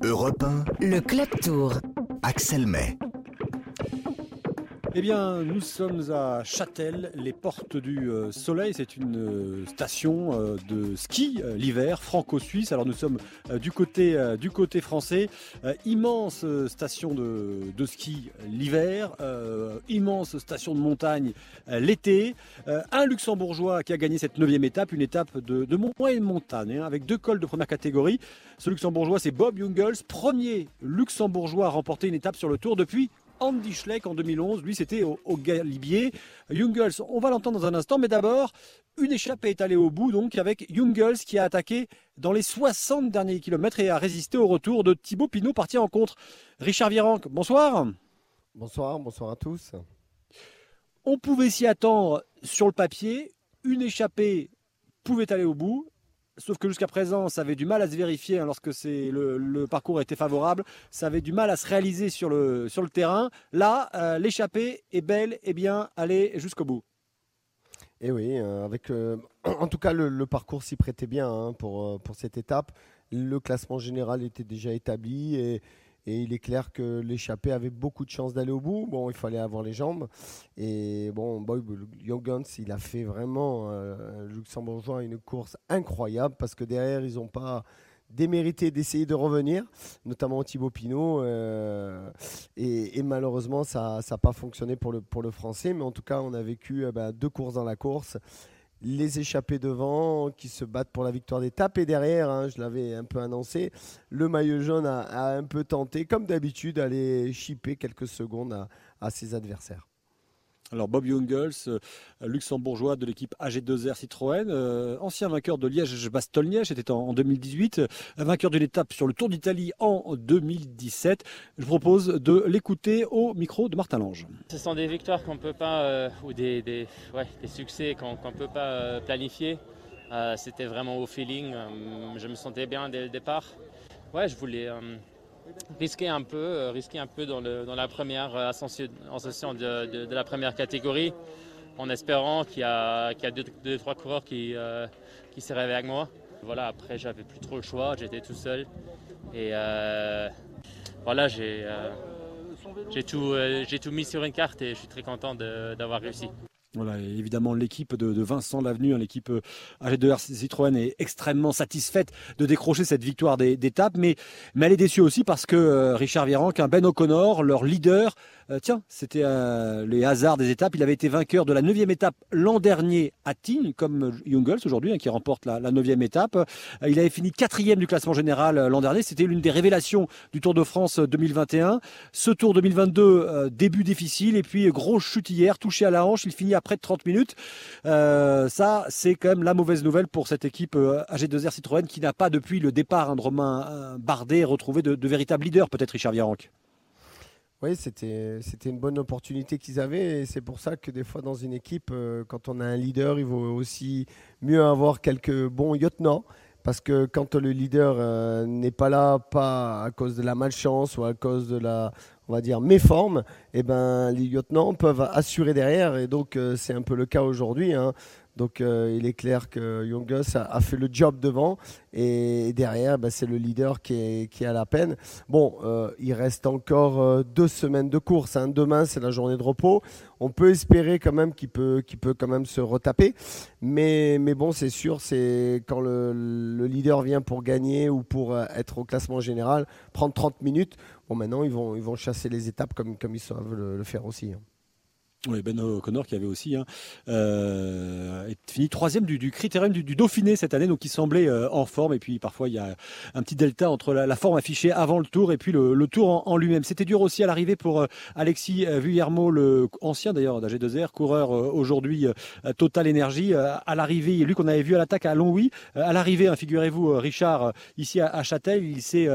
Europe 1, Le Club Tour. Axel May. Eh bien, nous sommes à Châtel, les portes du euh, soleil. C'est une euh, station euh, de ski l'hiver, franco-suisse. Alors nous sommes du côté français. Immense station de, ski l'hiver, immense station de montagne l'été. Un Luxembourgeois qui a gagné cette neuvième étape, une étape de, de montagne, hein, avec deux cols de première catégorie. Ce Luxembourgeois, c'est Bob Jungels, premier Luxembourgeois à remporter une étape sur le Tour depuis Andy Schleck en 2011. Lui, c'était au, au Galibier. Jungels, on va l'entendre dans un instant, mais d'abord, une échappée est allée au bout, donc avec Jungels qui a attaqué dans les 60 derniers kilomètres et a résisté au retour de Thibaut Pinot, parti en contre. Richard Virenque, bonsoir. Bonsoir, bonsoir à tous. On pouvait s'y attendre sur le papier. Une échappée pouvait aller au bout. Sauf que jusqu'à présent, ça avait du mal à se vérifier hein, lorsque le, parcours était favorable. Ça avait du mal à se réaliser sur le, terrain. Là, euh, l'échappée est belle et bien allée jusqu'au bout. Et oui, euh, avec euh, en tout cas le, parcours s'y prêtait bien hein, pour, cette étape. Le classement général était déjà établi et il est clair que l'échappée avait beaucoup de chances d'aller au bout. Bon, il fallait avoir les jambes. Et bon, Boy Guns, il a fait vraiment euh, luxembourgeois une course incroyable parce que derrière, ils n'ont pas démérité d'essayer de revenir, notamment Thibaut Pinot. euh, et, malheureusement, ça n'a pas fonctionné pour le, pour le français. Mais en tout cas, on a vécu euh, ben, deux courses dans la course. Les échappés devant qui se battent pour la victoire d'étape. Et derrière, hein, je l'avais un peu annoncé, le maillot jaune a, un peu tenté, comme d'habitude, d'aller chipper quelques secondes à ses adversaires. Alors Bob Jungels, euh, luxembourgeois de l'équipe AG2R Citroën, euh, ancien vainqueur de Liège-Bastogne-Liège, c'était en, en 2018, euh, vainqueur d'une étape sur le Tour d'Italie en 2017. Je vous propose de l'écouter au micro de Martin Lange. Ce sont des victoires qu'on peut pas, ou des, ouais, des succès qu'on ne peut pas planifier. C'était vraiment au feeling. je me sentais bien dès le départ. Ouais, je voulais risquer un peu, euh, un peu dans, le, dans la première euh, ascension, de, de- la première catégorie, en espérant qu'il y a, qu'il y deux, deux, trois coureurs qui, euh, se réveillent avec moi. Voilà, après, j'avais plus trop le choix, j'étais tout seul. Et euh, voilà, j'ai tout, mis sur une carte et je suis très content d'avoir réussi. Voilà, évidemment, l'équipe de, de Vincent Lavenu, hein, l'équipe euh, AG2R Citroën est extrêmement satisfaite de décrocher cette victoire d'étape, mais, mais elle est déçue aussi parce que euh, Richard Virenque, Ben O'Connor, leur leader, euh, tiens, c'était euh, les hasards des étapes. Il avait été vainqueur de la neuvième étape l'an dernier à Tignes, comme euh, Jungels aujourd'hui, hein, qui remporte la, neuvième étape. Il avait fini quatrième du classement général l'an dernier. C'était l'une des révélations du Tour de France euh, 2021. Ce Tour 2022, euh, début difficile, et puis grosse chute hier, touché à la hanche. Il finit à près de 30 minutes. Ça, c'est quand même la mauvaise nouvelle pour cette équipe euh, AG2R Citroën qui n'a pas, depuis le départ hein, de Romain Bardet, retrouvé de, de véritables leaders, peut-être Richard Virenque. Oui, c'était une bonne opportunité qu'ils avaient et c'est pour ça que des fois dans une équipe, euh, quand on a un leader, il vaut aussi mieux avoir quelques bons lieutenants parce que quand le leader euh, n'est pas là, pas à cause de la malchance ou à cause de la, on va dire, méforme, eh ben les lieutenants peuvent assurer derrière et donc euh, c'est un peu le cas aujourd'hui. hein. Donc euh, il est clair que Youngus a, a fait le job devant et derrière, ben, c'est le leader qui est, la peine. Bon, euh, il reste encore euh, deux semaines de course. hein. Demain, c'est la journée de repos. On peut espérer quand même qu'il peut, qu'il peut quand même se retaper. Mais, bon, c'est sûr, c'est quand le, le leader vient pour gagner ou pour être au classement général, prendre 30 minutes. Bon, maintenant, ils vont, ils vont chasser les étapes comme, ils savent le, le faire aussi. hein. Oui, Ben O'Connor qui avait aussi hein, euh, fini troisième du, critérium du, Dauphiné cette année, donc qui semblait euh, en forme. Et puis parfois il y a un petit delta entre la, forme affichée avant le tour et puis le, tour en, lui-même. C'était dur aussi à l'arrivée pour euh, Alexis Vuillermo, le ancien d'ailleurs d'AG2R, coureur aujourd'hui Total Energy. Euh, à l'arrivée, lui qu'on avait vu à l'attaque à Longwy, à l'arrivée, hein, figurez-vous, Richard, ici à, Châtel, il s'est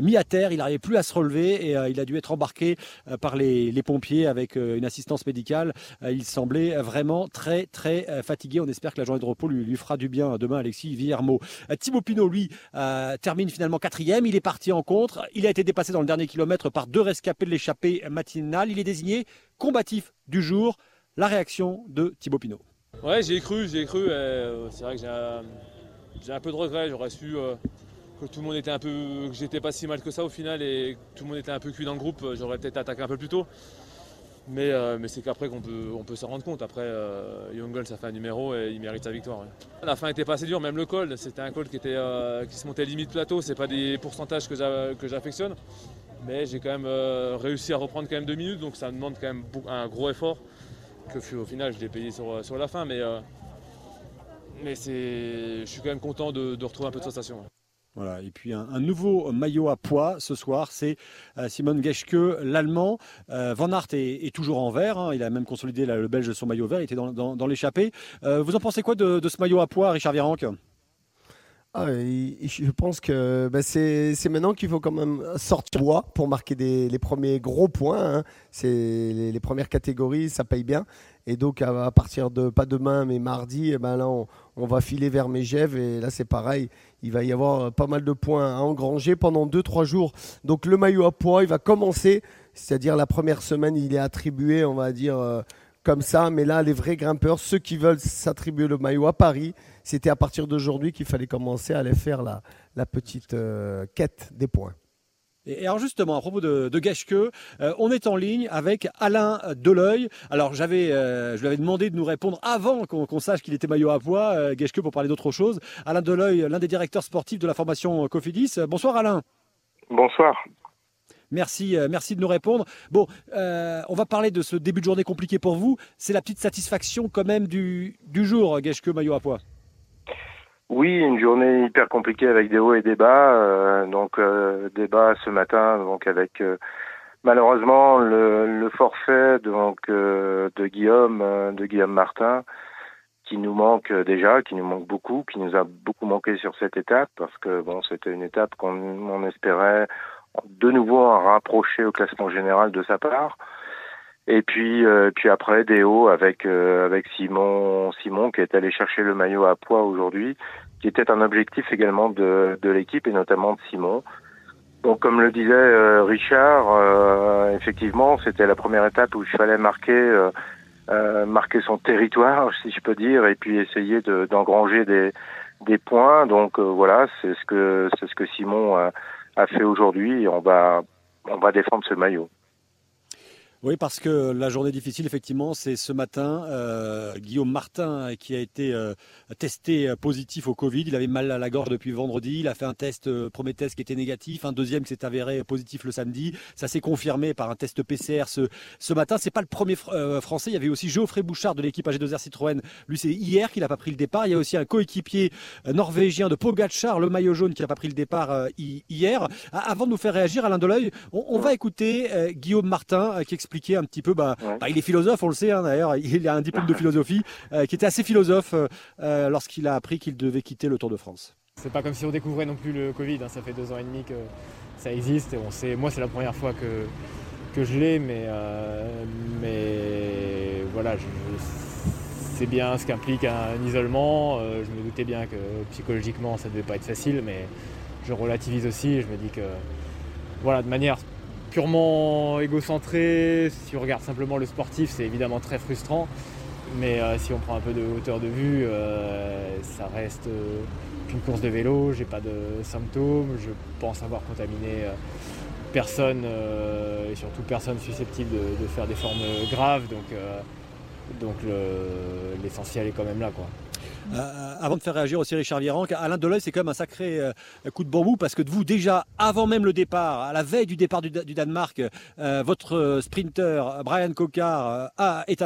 mis à terre, il n'arrivait plus à se relever et il a dû être embarqué par les, pompiers avec une assistance médicale. Euh, il semblait vraiment très très euh, fatigué. On espère que la journée de repos lui, fera du bien demain, Alexis Villermo. Euh, Thibaut Pinot, lui, termine finalement quatrième. Il est parti en contre. Il a été dépassé dans le dernier kilomètre par deux rescapés de l'échappée matinale. Il est désigné combatif du jour. La réaction de Thibaut Pinot. Ouais, j'y ai cru, j'y ai cru. c'est vrai que j'ai un, j'ai peu de regret. J'aurais su, que tout le monde était un peu, que j'étais pas si mal que ça au final et tout le monde était un peu cuit dans le groupe, j'aurais peut-être attaqué un peu plus tôt. Mais, euh, mais c'est qu'après qu'on peut, s'en rendre compte. Après, euh, ça fait un numéro et il mérite sa victoire. La fin était pas assez dure, même le col, c'était un col euh, qui se montait limite plateau. C'est pas des pourcentages que j'affectionne. Mais j'ai quand même euh, réussi à reprendre quand même deux minutes, donc ça demande quand même un gros effort. Que au final, je l'ai payé sur, la fin. Mais, je suis quand même content de retrouver un peu de sensation. Voilà. Et puis un, nouveau maillot à poids ce soir, c'est euh, Simon Geschke, l'Allemand. Euh, Van Aert est, toujours en vert. Hein. il a même consolidé le Belge son maillot vert. Il était dans, l'échappée. Euh, vous en pensez quoi de, ce maillot à poids, Richard Virenque? Ah, je pense que bah, c'est maintenant qu'il faut quand même sortir bois pour marquer les premiers gros points. Hein. C'est les, premières catégories, ça paye bien. Et donc à, partir de pas demain mais mardi, eh ben là on, va filer vers Megève et là c'est pareil. Il va y avoir pas mal de points à engranger pendant 2-3 jours. Donc le maillot à poids, il va commencer, c'est-à-dire la première semaine, il est attribué, on va dire. Euh, comme ça, mais là, les vrais grimpeurs, ceux qui veulent s'attribuer le maillot à Paris, c'était à partir d'aujourd'hui qu'il fallait commencer à aller faire la, la petite euh, quête des points. Et alors justement, à propos de, de euh, on est en ligne avec Alain Deleuil. Alors j'avais, euh, je lui avais demandé de nous répondre avant qu'on sache qu'il était maillot à poids, euh, pour parler d'autre chose. Alain Deleuil, l'un des directeurs sportifs de la formation Cofidis. Bonsoir Alain. Bonsoir. Merci, merci de nous répondre. Bon, on va parler de ce début de journée compliqué pour vous. C'est la petite satisfaction quand même du, du jour, Geschke maillot à poids. Oui, une journée hyper compliquée avec des hauts et des bas. Euh, donc euh, débat ce matin, donc avec euh, malheureusement le, forfait donc de Guillaume, de Guillaume Martin, qui nous manque déjà, qui nous manque beaucoup, qui nous a beaucoup manqué sur cette étape parce que bon, c'était une étape qu'on espérait de nouveau rapprocher au classement général de sa part. Et puis, puis après hauts avec avec Simon Simon qui est allé chercher le maillot à poids aujourd'hui qui était un objectif également de, de l'équipe et notamment de Simon. Donc comme le disait euh, Richard, euh, effectivement, c'était la première étape où il fallait marquer euh, euh marquer son territoire, si je peux dire, et puis essayer d'engranger des, des points. Donc voilà, c'est ce que c'est ce que Simon a, a fait aujourd'hui. On va on va défendre ce maillot. Oui, parce que la journée difficile, effectivement, c'est ce matin. Euh, Guillaume Martin qui a été euh, testé positif au Covid. Il avait mal à la gorge depuis vendredi. Il a fait un test, euh, premier test qui était négatif, un deuxième qui s'est avéré positif le samedi. Ça s'est confirmé par un test PCR ce, ce matin. C'est pas le premier euh, français. Il y avait aussi Geoffrey Bouchard de l'équipe AG2R Citroën. Lui, c'est hier qu'il n'a pas pris le départ. Il y a aussi un coéquipier norvégien de Pogacar, le maillot jaune, qui n'a pas pris le départ hier. Avant de nous faire réagir, Alain Deleuil, on, on va écouter Guillaume Martin qui explique expliquer un petit peu. Bah, bah, il est philosophe, on le sait hein, d'ailleurs. Il a un diplôme de philosophie euh, qui était assez philosophe euh, euh, lorsqu'il a appris qu'il devait quitter le Tour de France. C'est pas comme si on découvrait non plus le Covid. Hein. Ça fait deux ans et demi que ça existe et on sait. Moi, c'est la première fois que que je l'ai, mais mais voilà, je, c'est bien ce qu'implique un, isolement. je me doutais bien que psychologiquement ça devait pas être facile, mais je relativise aussi. Je me dis que voilà, de manière purement égocentré, si on regarde simplement le sportif, c'est évidemment très frustrant. Mais euh, si on prend un peu de hauteur de vue, euh, ça reste euh, qu'une course de vélo, j'ai pas de symptômes, je pense avoir contaminé personne et surtout personne susceptible de, faire des formes graves. Donc, donc l'essentiel est quand même là. Quoi. Euh, avant de faire réagir aussi Richard Virenque, Alain Deleuil, c'est quand même un sacré euh, coup de bambou parce que de vous, déjà, avant même le départ, à la veille du départ du, Danemark, euh, votre sprinter, Brian Cocard, est,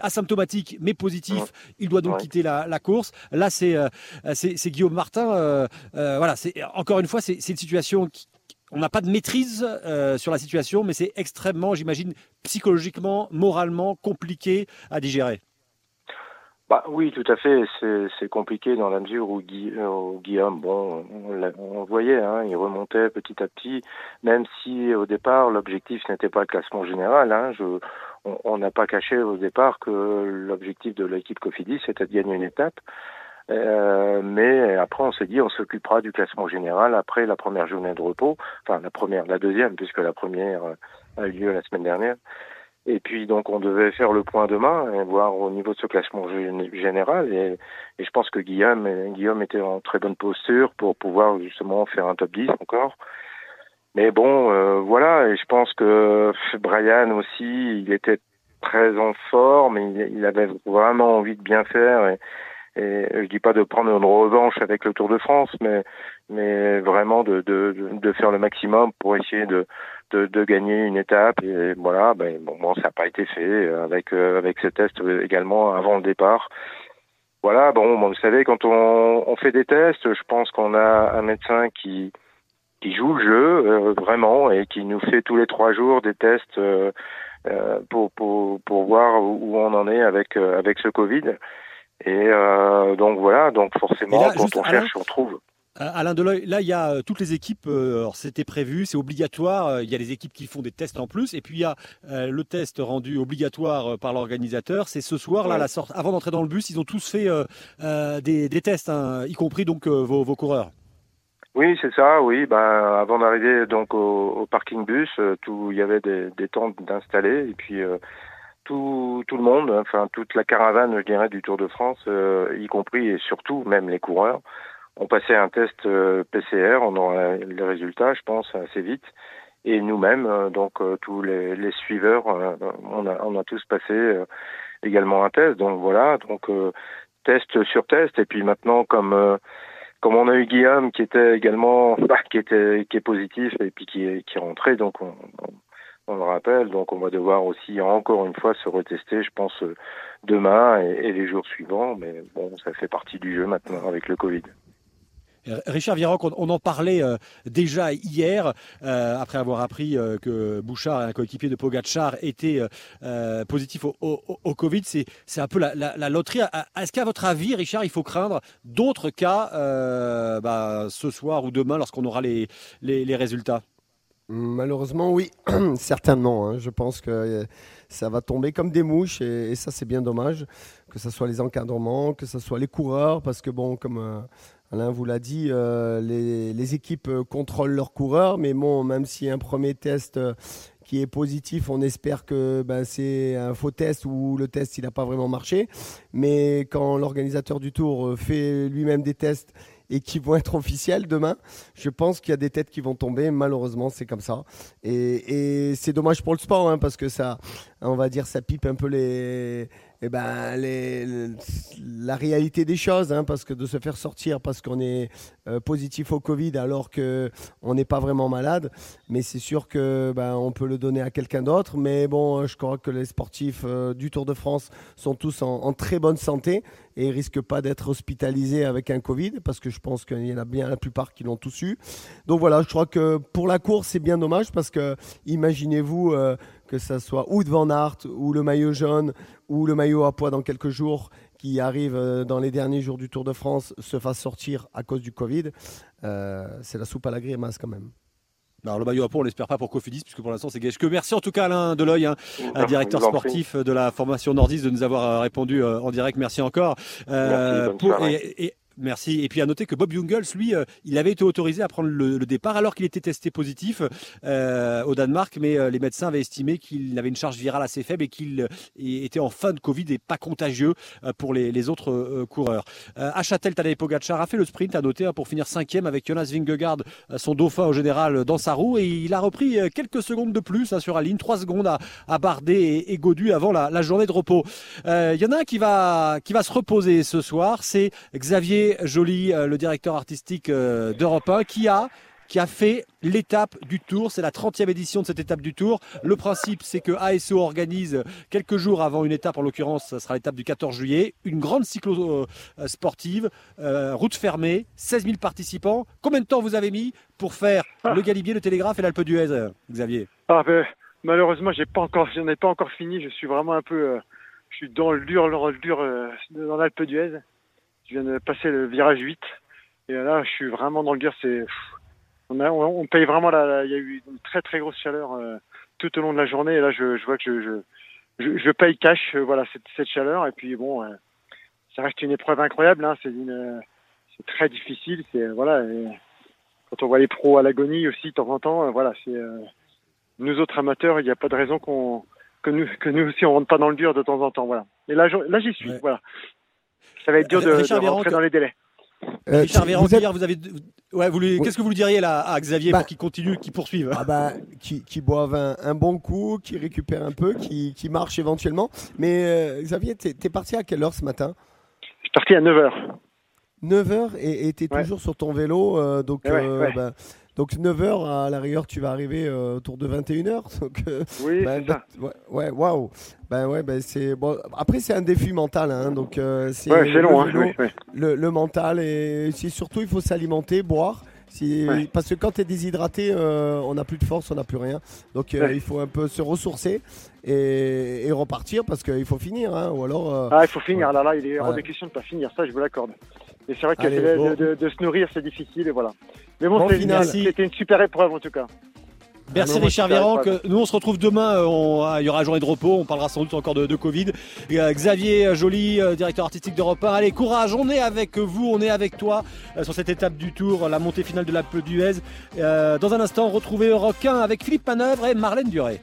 asymptomatique mais positif. Il doit donc quitter la, course. Là, c'est Guillaume Martin. voilà, encore une fois, c'est une situation qui, on n'a pas de maîtrise sur la situation, mais c'est extrêmement, j'imagine, psychologiquement, moralement compliqué à digérer. Bah, oui, tout à fait. C'est compliqué dans la mesure où, euh, Guillaume, bon, on, voyait, hein, il remontait petit à petit, même si au départ l'objectif n'était pas le classement général. Hein, je, on n'a pas caché au départ que l'objectif de l'équipe Cofidis c'était de gagner une étape. Euh, mais après, on s'est dit, on s'occupera du classement général après la première journée de repos, enfin la première, la deuxième, puisque la première a eu lieu la semaine dernière. Et puis donc on devait faire le point demain et voir au niveau de ce classement général. Et, je pense que Guillaume, Guillaume était en très bonne posture pour pouvoir justement faire un top 10 encore. Mais bon, euh, voilà, et je pense que Brian aussi, il était très en forme, il, il avait vraiment envie de bien faire. Et, et je dis pas de prendre une revanche avec le Tour de France, mais mais vraiment de, de faire le maximum pour essayer de de, de gagner une étape. Et voilà, ben bon, bon ça n'a pas été fait avec euh, avec ce test également avant le départ. Voilà, bon, vous savez, quand on, on fait des tests, je pense qu'on a un médecin qui qui joue le jeu euh, vraiment et qui nous fait tous les trois jours des tests euh, euh pour, pour, pour voir où on en est avec, avec ce Covid. Et euh, donc voilà, donc forcément, là, quand on Alain, cherche, on trouve. Alain Deloy, là il y a euh, toutes les équipes, euh, c'était prévu, c'est obligatoire, euh, il y a les équipes qui font des tests en plus, et puis il y a le test rendu obligatoire par l'organisateur, c'est ce soir, là, Ouais. la sorte, avant d'entrer dans le bus, ils ont tous fait euh, des, des tests, hein, y compris donc vos, vos coureurs. Oui, c'est ça, oui. Ben, avant d'arriver donc au, au parking bus, tout, il y avait des, des tentes d'installer et puis euh, tout, tout le monde, enfin toute la caravane, je dirais, du Tour de France, euh, y compris et surtout même les coureurs, ont passé un test euh, PCR. On aura les résultats, je pense, assez vite. Et nous-mêmes, euh, donc euh, tous les, les suiveurs, on, a, on a tous passé également un test. Donc voilà, donc test sur test. Et puis maintenant, comme comme on a eu Guillaume qui était également bah, qui était qui est positif et puis qui est qui est rentré, donc on, on, on le rappelle, donc on va devoir aussi encore une fois se retester, je pense demain et, et les jours suivants. Mais bon, ça fait partie du jeu maintenant avec le Covid. Euh, Richard Virenque, on, en parlait euh, déjà hier, euh, après avoir appris que Bouchard, un coéquipier de Pogachar, était positif au, Covid. C'est un peu la, loterie. Est-ce qu'à votre avis, Richard, il faut craindre d'autres cas bah, ce soir ou demain lorsqu'on aura les, résultats? Malheureusement, oui, certainement. hein. Je pense que ça va tomber comme des mouches et, ça, c'est bien dommage. Que ce soit les encadrements, que ce soit les coureurs, parce que, bon, comme Alain vous l'a dit, euh, les, équipes euh, contrôlent leurs coureurs, mais bon, même si un premier test euh, qui est positif, on espère que ben, c'est un faux test ou le test il n'a pas vraiment marché. Mais quand l'organisateur du tour fait lui-même des tests et qui vont être officiels demain, je pense qu'il y a des têtes qui vont tomber. Malheureusement, c'est comme ça. Et, et c'est dommage pour le sport hein, parce que ça, on va dire, ça pipe un peu les, eh ben, les, la réalité des choses, hein, parce que de se faire sortir parce qu'on est euh, positif au Covid alors que on n'est pas vraiment malade, mais c'est sûr que ben, on peut le donner à quelqu'un d'autre. Mais bon, euh, je crois que les sportifs euh, du Tour de France sont tous en, très bonne santé et risquent pas d'être hospitalisés avec un Covid, parce que je pense qu'il y en a bien la plupart qui l'ont tous eu. Donc voilà, je crois que pour la course, c'est bien dommage parce que imaginez-vous que ça soit ou de Van Aert ou le maillot jaune ou le maillot à poids dans quelques jours qui arrive euh, dans les derniers jours du Tour de France se fasse sortir à cause du Covid. Euh, c'est la soupe à la grimace quand même. Alors le maillot à peau, on l'espère pas pour Cofidis, puisque pour l'instant c'est gage que. Merci en tout cas Alain Deloy, hein, directeur sportif de la formation nordiste, de nous avoir euh, répondu en direct. Merci encore. Merci, bonne soirée. et, et- Merci. Et puis à noter que Bob Jungels, lui, euh, il avait été autorisé à prendre le, départ alors qu'il était testé positif euh, au Danemark, mais euh, les médecins avaient estimé qu'il avait une charge virale assez faible et qu'il était en fin de Covid et pas contagieux pour les, autres coureurs. À Châtel, a fait le sprint à noter hein, pour finir cinquième avec Jonas Vingegaard, son dauphin au général, dans sa roue et il a repris quelques secondes de plus hein, sur la ligne, trois secondes à, à et, Godu avant la, journée de repos. Il y en a un qui va, qui va se reposer ce soir, c'est Xavier Joly, euh, le directeur artistique euh, d'Europe 1, qui a qui a fait l'étape du Tour. C'est la 30e édition de cette étape du Tour. Le principe, c'est que ASO organise quelques jours avant une étape, en l'occurrence, ça sera l'étape du 14 juillet, une grande cyclo-sportive, euh, route fermée, 16 000 participants. Combien de temps vous avez mis pour faire le Galibier, le Télégraphe et l'Alpe d'Huez, euh, Xavier? Ah, ben, malheureusement, j'ai pas encore, pas encore fini. Je suis vraiment un peu, euh, je suis dans le dur, dans le dur, dans l'Alpe d'Huez. Je viens de passer le virage 8 et là, je suis vraiment dans le dur. C'est, on, a, on, on paye vraiment la, il y a eu une très très grosse chaleur euh, tout au long de la journée et là, je, je vois que je, je, paye cash, euh, voilà, cette, cette chaleur et puis bon, euh, ça reste une épreuve incroyable. Hein, c'est une, c'est très difficile. C'est voilà. et quand on voit les pros à l'agonie aussi de temps en temps, voilà, c'est nous autres amateurs, il n'y a pas de raison qu'on que nous, que nous aussi on rentre pas dans le dur de temps en temps. Voilà. Et là, j'y suis. Ouais. Voilà. Ça va être dur de, Richard de Véran, rentrer dans les délais. Euh, Richard Véran, vous êtes- hier, vous avez. Ouais, vous lui- Oui. Qu'est-ce que vous lui diriez là à Xavier Bah- pour qu'il continue, qu'il poursuive Ah bah, qui, qui boivent un, un bon coup, qui récupèrent un peu, qui, qui marchent éventuellement. Mais euh, Xavier, t'es es parti à quelle heure ce matin? Je suis parti à 9h. 9h et tu es Ouais. toujours sur ton vélo. euh, donc, Ouais, euh, ouais. bah, donc 9h, à la rigueur, tu vas arriver euh, autour de 21h. Donc, euh, Oui, bah, c'est ça. bah, ouais, ouais, waouh. Ben ouais, ben c'est bon. Après, c'est un défi mental, hein, donc euh, c'est Ouais, le long. Hein. vélo, Oui, oui. le, le mental et surtout il faut s'alimenter, boire. Si, Ouais. Parce que quand tu es déshydraté, euh, on n'a plus de force, on n'a plus rien. Donc euh, Ouais. il faut un peu se ressourcer et, et repartir parce qu'il faut finir. hein, ou alors. Ah, il faut finir. Là, là, il est hors de question de pas finir. Ça, je vous l'accorde. Et c'est vrai que Allez, c'est- bon. de, de- de se nourrir, c'est difficile. Et voilà. Mais bon, c'était une super épreuve en tout cas. Merci Ah non, Richard Véran. nous, on se retrouve demain. euh, on- ah, il y aura journée de repos. On parlera sans doute encore de, de Covid. Et, euh, Xavier Joly, euh, directeur artistique d'Europe 1. Allez, courage. On est avec vous. On est avec toi euh, sur cette étape du Tour, la montée finale de l'Alpe d'Huez. Euh, dans un instant, retrouvez Europe 1 avec Philippe Manœuvre et Marlène Duré.